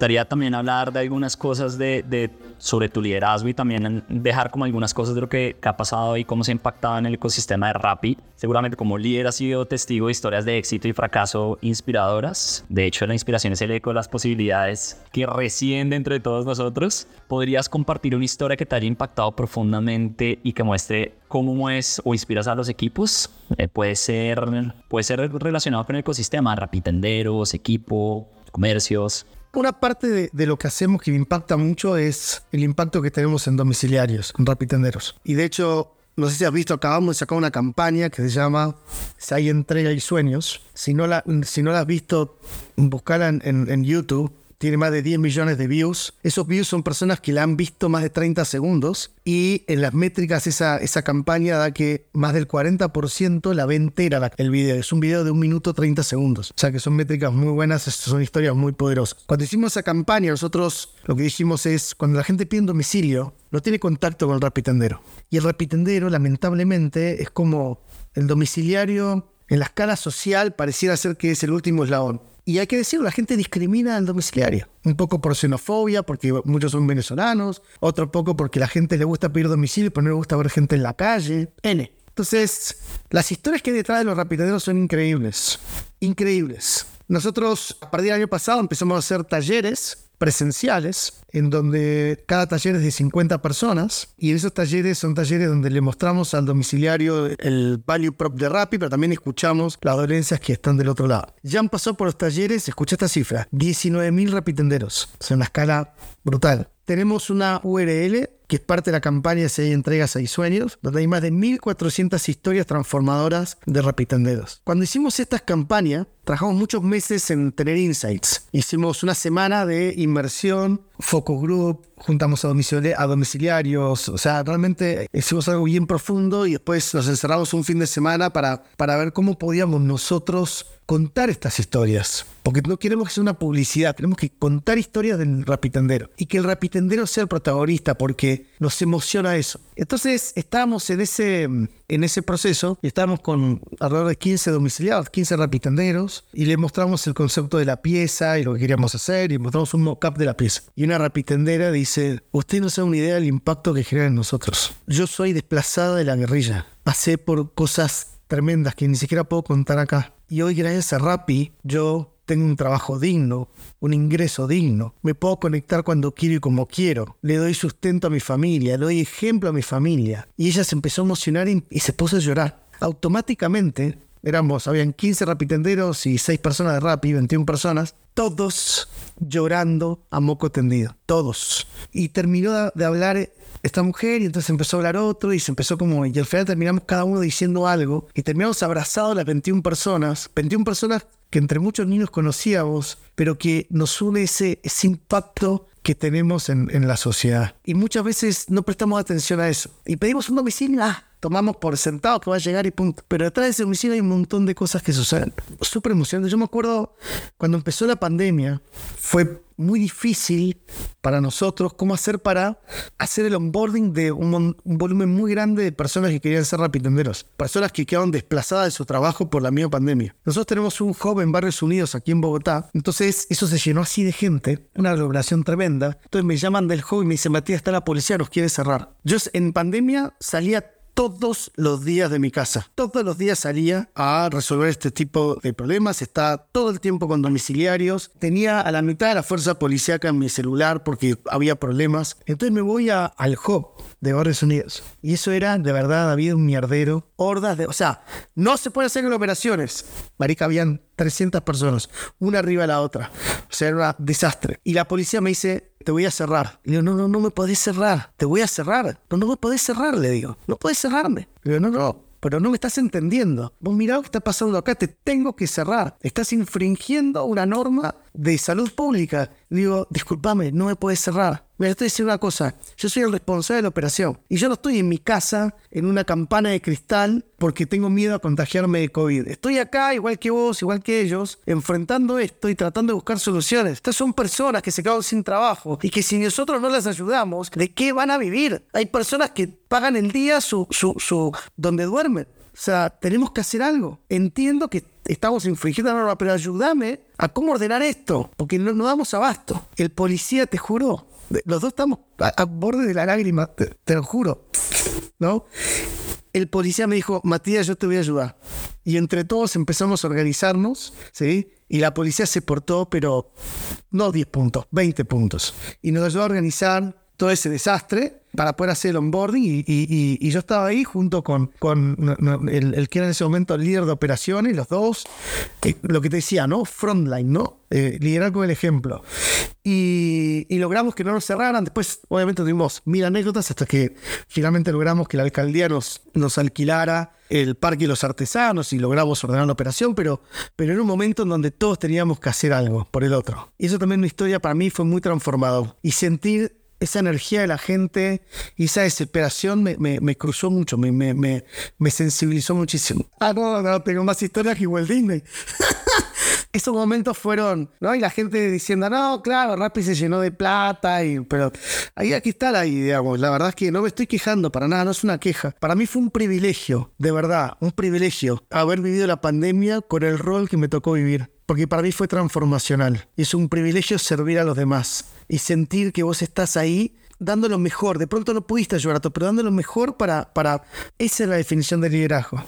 Gustaría también hablar de algunas cosas de, sobre tu liderazgo y también dejar como algunas cosas de lo que, ha pasado y cómo se ha impactado en el ecosistema de Rappi. Seguramente como líder has sido testigo de historias de éxito y fracaso inspiradoras. De hecho, la inspiración es el eco de las posibilidades que residen dentro de todos nosotros. ¿Podrías compartir una historia que te haya impactado profundamente y que muestre cómo es o inspiras a los equipos? Eh, puede, ser, puede ser relacionado con el ecosistema, Tenderos, equipo, comercios. Una parte de, lo que hacemos que me impacta mucho es el impacto que tenemos en domiciliarios, en rapitenderos. Y de hecho, no sé si has visto, acabamos de sacar una campaña que se llama Si hay entrega y sueños. Si no la, si no la has visto, buscala en, en YouTube tiene más de 10 millones de views. Esos views son personas que la han visto más de 30 segundos y en las métricas esa, esa campaña da que más del 40% la ve entera el video. Es un video de un minuto 30 segundos. O sea que son métricas muy buenas, son historias muy poderosas. Cuando hicimos esa campaña, nosotros lo que dijimos es, cuando la gente pide un domicilio, no tiene contacto con el rapitendero. Y el rapitendero, lamentablemente, es como el domiciliario en la escala social pareciera ser que es el último eslabón. Y hay que decirlo, la gente discrimina al domiciliario. Un poco por xenofobia, porque muchos son venezolanos, otro poco porque la gente le gusta pedir domicilio, pero no le gusta ver gente en la calle. N. Entonces, las historias que hay detrás de los rapideros son increíbles. Increíbles. Nosotros, a partir del año pasado, empezamos a hacer talleres presenciales, en donde cada taller es de 50 personas, y en esos talleres son talleres donde le mostramos al domiciliario el value prop de Rappi, pero también escuchamos las dolencias que están del otro lado. Ya han pasado por los talleres, escucha esta cifra, 19.000 rapitenderos, sea, una escala brutal. Tenemos una URL que es parte de la campaña Si hay entregas, hay sueños, donde hay más de 1.400 historias transformadoras de rapitenderos. Cuando hicimos estas campañas, trabajamos muchos meses en tener insights. Hicimos una semana de inmersión, focus group, juntamos a, a domiciliarios, o sea, realmente hicimos algo bien profundo y después nos encerramos un fin de semana para, para ver cómo podíamos nosotros contar estas historias. Porque no queremos que sea una publicidad, tenemos que contar historias del rapitendero. Y que el rapitendero sea el protagonista, porque nos emociona eso. Entonces estábamos en ese, en ese proceso y estábamos con alrededor de 15 domiciliados, 15 rapitenderos, y le mostramos el concepto de la pieza y lo que queríamos hacer, y mostramos un mock-up de la pieza. Y una rapitendera dice, usted no sabe una idea del impacto que genera en nosotros. Yo soy desplazada de la guerrilla. Pasé por cosas tremendas que ni siquiera puedo contar acá. Y hoy gracias a Rappi yo tengo un trabajo digno, un ingreso digno, me puedo conectar cuando quiero y como quiero, le doy sustento a mi familia, le doy ejemplo a mi familia. Y ella se empezó a emocionar y, se puso a llorar. Automáticamente, éramos, habían 15 rapitenderos y 6 personas de Rappi, 21 personas, todos llorando a moco tendido, todos. Y terminó de hablar esta mujer y entonces empezó a hablar otro y se empezó como, y al final terminamos cada uno diciendo algo y terminamos abrazados las 21 personas, 21 personas que entre muchos niños conocíamos, pero que nos une ese, impacto que tenemos en, en, la sociedad. Y muchas veces no prestamos atención a eso. Y pedimos un domicilio, ah, tomamos por sentado que va a llegar y punto. Pero detrás de ese domicilio hay un montón de cosas que suceden. Súper emocionante. Yo me acuerdo cuando empezó la pandemia, fue muy difícil para nosotros cómo hacer para hacer el onboarding de un, volumen muy grande de personas que querían ser rapitenderos, personas que quedaron desplazadas de su trabajo por la misma pandemia. Nosotros tenemos un hub en Barrios Unidos aquí en Bogotá, entonces eso se llenó así de gente, una aglomeración tremenda. Entonces me llaman del hub y me dicen, Matías, está la policía, nos quiere cerrar. Yo en pandemia salía todos los días de mi casa. Todos los días salía a resolver este tipo de problemas. Estaba todo el tiempo con domiciliarios. Tenía a la mitad de la fuerza policíaca en mi celular porque había problemas. Entonces me voy a, al hub de Barrios Unidos. Y eso era, de verdad, había un mierdero. Hordas de... O sea, no se puede hacer operaciones. Marica, habían 300 personas, una arriba de la otra. O sea, era un desastre. Y la policía me dice, te voy a cerrar. Yo, no, no, no me podés cerrar. Te voy a cerrar. No, no me podés cerrar, le digo. No podés cerrarme. Y yo, no, no, pero no me estás entendiendo. Vos mirá lo que está pasando acá, te tengo que cerrar. Estás infringiendo una norma de salud pública. Digo, discúlpame, no me puedes cerrar. Mira, estoy diciendo una cosa, yo soy el responsable de la operación y yo no estoy en mi casa en una campana de cristal porque tengo miedo a contagiarme de COVID. Estoy acá, igual que vos, igual que ellos, enfrentando esto y tratando de buscar soluciones. Estas son personas que se quedan sin trabajo y que si nosotros no les ayudamos, ¿de qué van a vivir? Hay personas que pagan el día su, su, su donde duermen. O sea, tenemos que hacer algo. Entiendo que estamos infringiendo la norma, pero ayúdame a cómo ordenar esto, porque no, no damos abasto. El policía te juró, los dos estamos a, borde de la lágrima, te, lo juro, ¿no? El policía me dijo, Matías, yo te voy a ayudar. Y entre todos empezamos a organizarnos, ¿sí? Y la policía se portó, pero no 10 puntos, 20 puntos. Y nos ayudó a organizar todo ese desastre para poder hacer el onboarding y, y, yo estaba ahí junto con, con el, que era en ese momento el líder de operaciones, los dos, lo que te decía, ¿no? Frontline, ¿no? Eh, liderar con el ejemplo. Y, logramos que no nos cerraran. Después, obviamente, tuvimos mil anécdotas hasta que finalmente logramos que la alcaldía nos, nos alquilara el Parque de los Artesanos y logramos ordenar la operación, pero, pero en un momento en donde todos teníamos que hacer algo por el otro. Y eso también una historia para mí fue muy transformador. Y sentir esa energía de la gente y esa desesperación me, me, cruzó mucho, me, me, me, sensibilizó muchísimo. Ah, no, no, tengo más historias que Walt Disney. [LAUGHS] Esos momentos fueron, ¿no? Y la gente diciendo, no, claro, Rappi se llenó de plata, y, pero ahí aquí está la idea. La verdad es que no me estoy quejando para nada, no es una queja. Para mí fue un privilegio, de verdad, un privilegio haber vivido la pandemia con el rol que me tocó vivir porque para mí fue transformacional. Es un privilegio servir a los demás y sentir que vos estás ahí dando lo mejor. De pronto no pudiste ayudar a todos, pero dando lo mejor para, para... Esa es la definición de liderazgo.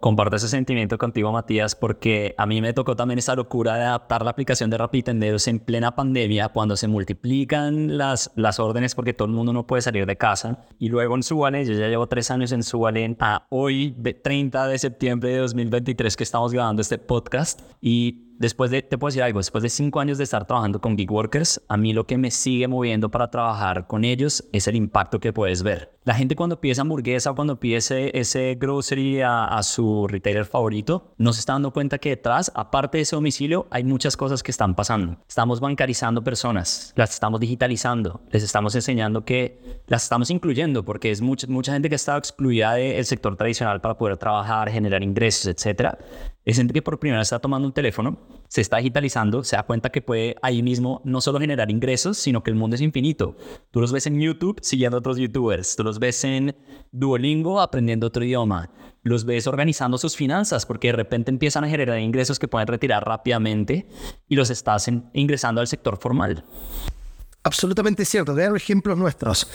Comparto ese sentimiento contigo, Matías, porque a mí me tocó también esa locura de adaptar la aplicación de Rapitenderos en plena pandemia, cuando se multiplican las, las órdenes porque todo el mundo no puede salir de casa. Y luego en Subale, yo ya llevo tres años en Subale, a hoy, 30 de septiembre de 2023, que estamos grabando este podcast. Y después de, te puedo decir algo, después de cinco años de estar trabajando con Gig Workers, a mí lo que me sigue moviendo para trabajar con ellos es el impacto que puedes ver. La gente cuando pide esa hamburguesa o cuando pide ese, grocery a, su retailer favorito, no se está dando cuenta que detrás, aparte de ese domicilio, hay muchas cosas que están pasando. Estamos bancarizando personas, las estamos digitalizando, les estamos enseñando que las estamos incluyendo, porque es mucha, gente que estado excluida del sector tradicional para poder trabajar, generar ingresos, etcétera. Es gente que por primera vez está tomando un teléfono, se está digitalizando, se da cuenta que puede ahí mismo no solo generar ingresos, sino que el mundo es infinito. Tú los ves en YouTube siguiendo a otros YouTubers, tú los ves en Duolingo aprendiendo otro idioma, los ves organizando sus finanzas porque de repente empiezan a generar ingresos que pueden retirar rápidamente y los estás ingresando al sector formal. Absolutamente cierto, de ejemplos nuestros.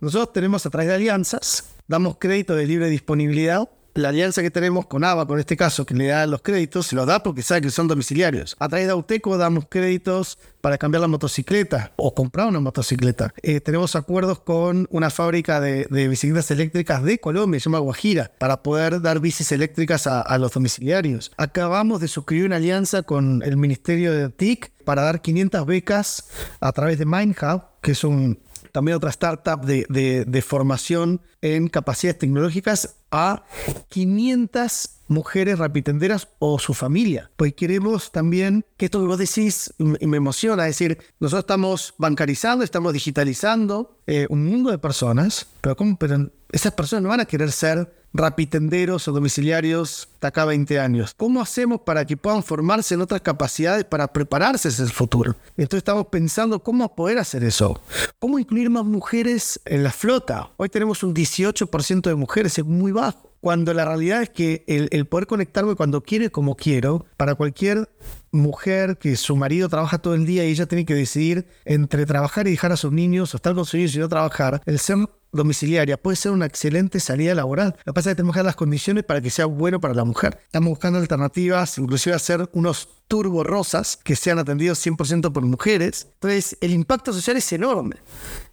Nosotros tenemos a través de alianzas, damos crédito de libre disponibilidad la alianza que tenemos con ABA, en este caso, que le da los créditos, se los da porque sabe que son domiciliarios. A través de Auteco damos créditos para cambiar la motocicleta o comprar una motocicleta. Eh, tenemos acuerdos con una fábrica de, bicicletas eléctricas de Colombia, se llama Guajira, para poder dar bicis eléctricas a, a los domiciliarios. Acabamos de suscribir una alianza con el Ministerio de TIC para dar 500 becas a través de MindHub, que es un también otra startup de, formación en capacidades tecnológicas a 500 mujeres rapitenderas o su familia. Pues queremos también que esto que vos decís y me emociona, es decir, nosotros estamos bancarizando, estamos digitalizando eh, un mundo de personas, pero, ¿cómo? pero esas personas no van a querer ser rapitenderos o domiciliarios de acá 20 años. ¿Cómo hacemos para que puedan formarse en otras capacidades para prepararse hacia el futuro? Entonces estamos pensando cómo poder hacer eso. ¿Cómo incluir más mujeres en la flota? Hoy tenemos un 18% de mujeres, es muy bajo. Cuando la realidad es que el, el poder conectarme cuando quiero como quiero, para cualquier mujer que su marido trabaja todo el día y ella tiene que decidir entre trabajar y dejar a sus niños o estar con sus niños y no trabajar, el ser domiciliaria puede ser una excelente salida laboral. Lo que pasa es que tenemos que dar las condiciones para que sea bueno para la mujer. Estamos buscando alternativas, inclusive hacer unos turbo rosas que sean atendidos 100% por mujeres. Entonces, el impacto social es enorme.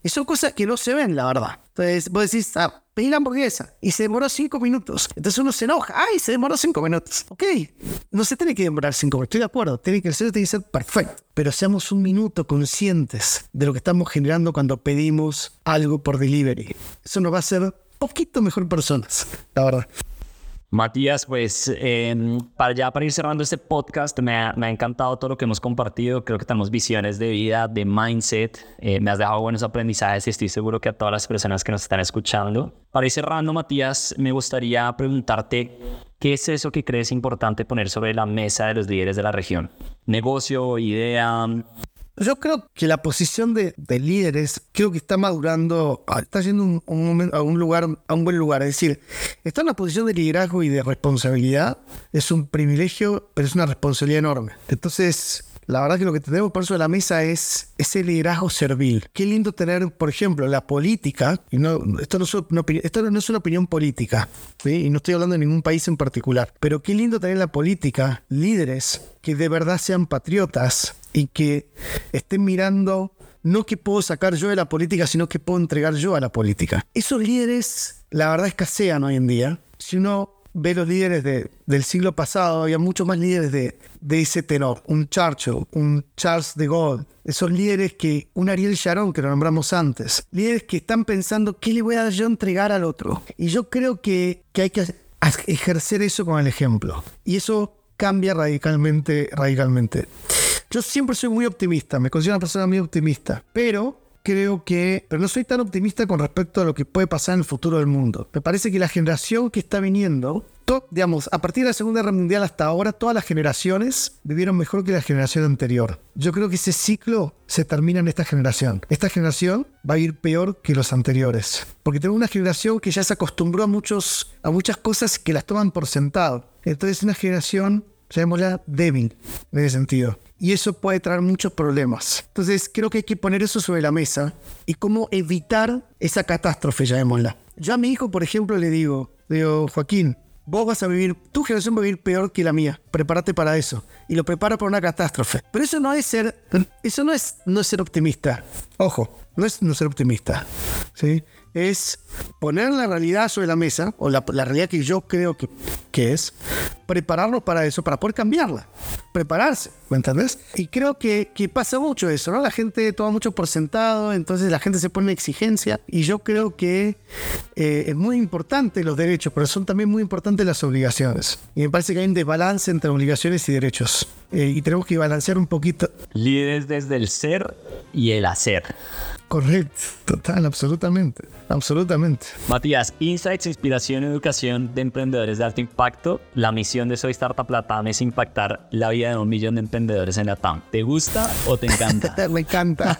Y son cosas que no se ven, la verdad. Entonces, vos decís, ah, pedí la hamburguesa y se demoró cinco minutos. Entonces uno se enoja, ay, se demoró cinco minutos. Ok, no se tiene que demorar cinco minutos, estoy de acuerdo, tiene que ser, tiene que ser perfecto. Pero seamos un minuto conscientes de lo que estamos generando cuando pedimos algo por delivery. Eso nos va a hacer poquito mejor personas, la verdad. Matías, pues em, para ya para ir cerrando este podcast, me ha, encantado todo lo que hemos compartido. Creo que tenemos visiones de vida, de mindset. Eh, me has dejado buenos aprendizajes y estoy seguro que a todas las personas que nos están escuchando. Para ir cerrando, Matías, me gustaría preguntarte qué es eso que crees importante poner sobre la mesa de los líderes de la región. Negocio, idea, yo creo que la posición de, líderes creo que está madurando, ah, está yendo un, a un lugar, a un buen lugar. Es decir, está en una posición de liderazgo y de responsabilidad. Es un privilegio, pero es una responsabilidad enorme. Entonces, la verdad que lo que tenemos por eso de la mesa es ese liderazgo servil. Qué lindo tener, por ejemplo, la política, esto, no es una, opinión política, y no estoy hablando de ningún país en particular, pero qué lindo tener la política, líderes que de verdad sean patriotas y que estén mirando no que puedo sacar yo de la política, sino que puedo entregar yo a la política. Esos líderes, la verdad, escasean hoy en día. Si uno ve los líderes de, del siglo pasado, había muchos más líderes de, de ese tenor. Un Churchill, un Charles de Gaulle, esos líderes que, un Ariel Sharon que lo nombramos antes, líderes que están pensando qué le voy a yo entregar al otro. Y yo creo que, que hay que ejercer eso con el ejemplo. Y eso cambia radicalmente, radicalmente. Yo siempre soy muy optimista, me considero una persona muy optimista, pero creo que, pero no soy tan optimista con respecto a lo que puede pasar en el futuro del mundo. Me parece que la generación que está viniendo, digamos, a partir de la Segunda Guerra Mundial hasta ahora, todas las generaciones vivieron mejor que la generación anterior. Yo creo que ese ciclo se termina en esta generación. Esta generación va a ir peor que los anteriores, porque tenemos una generación que ya se acostumbró a, muchos, a muchas cosas que las toman por sentado. Entonces, una generación, llamémosla débil en ese sentido y eso puede traer muchos problemas. Entonces creo que hay que poner eso sobre la mesa y cómo evitar esa catástrofe, llamémosla. Yo a mi hijo, por ejemplo, le digo, digo, Joaquín, vos vas a vivir, tu generación va a vivir peor que la mía, prepárate para eso. Y lo prepara para una catástrofe. Pero eso no es ser, eso no es, no ser optimista. Ojo, no es no ser optimista. ¿sí? Es poner la realidad sobre la mesa, o la, realidad que yo creo que, que, es, prepararnos para eso, para poder cambiarla, prepararse, ¿me entendés? Y creo que, que, pasa mucho eso, ¿no? La gente toma mucho por sentado, entonces la gente se pone exigencia, y yo creo que eh, es muy importante los derechos, pero son también muy importantes las obligaciones. Y me parece que hay un desbalance entre obligaciones y derechos, eh, y tenemos que balancear un poquito. Líderes desde el ser y el hacer. Correcto, total, absolutamente, absolutamente. Matías, Insights, Inspiración Educación de Emprendedores de Alto Impacto. La misión de Soy Startup Latam es impactar la vida de un millón de emprendedores en la TAM. ¿Te gusta o te encanta? [LAUGHS] Me encanta.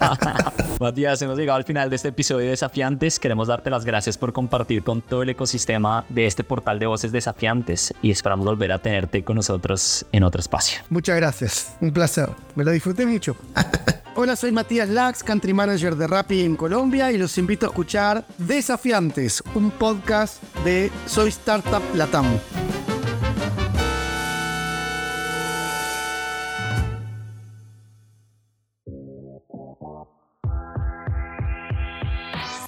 [LAUGHS] Matías, hemos llegado al final de este episodio de Desafiantes. Queremos darte las gracias por compartir con todo el ecosistema de este portal de voces desafiantes y esperamos volver a tenerte con nosotros en otro espacio. Muchas gracias, un placer. Me lo disfruté mucho. [LAUGHS] Hola, soy Matías Lax, Country Manager de Rappi en Colombia y los invito a escuchar Desafiantes, un podcast de Soy Startup Latam.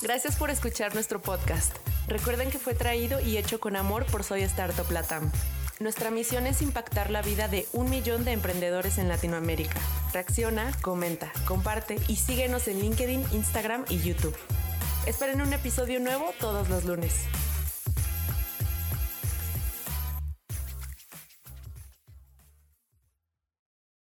Gracias por escuchar nuestro podcast. Recuerden que fue traído y hecho con amor por Soy Startup Latam. Nuestra misión es impactar la vida de un millón de emprendedores en Latinoamérica. Reacciona, comenta, comparte y síguenos en LinkedIn, Instagram y YouTube. Esperen un episodio nuevo todos los lunes.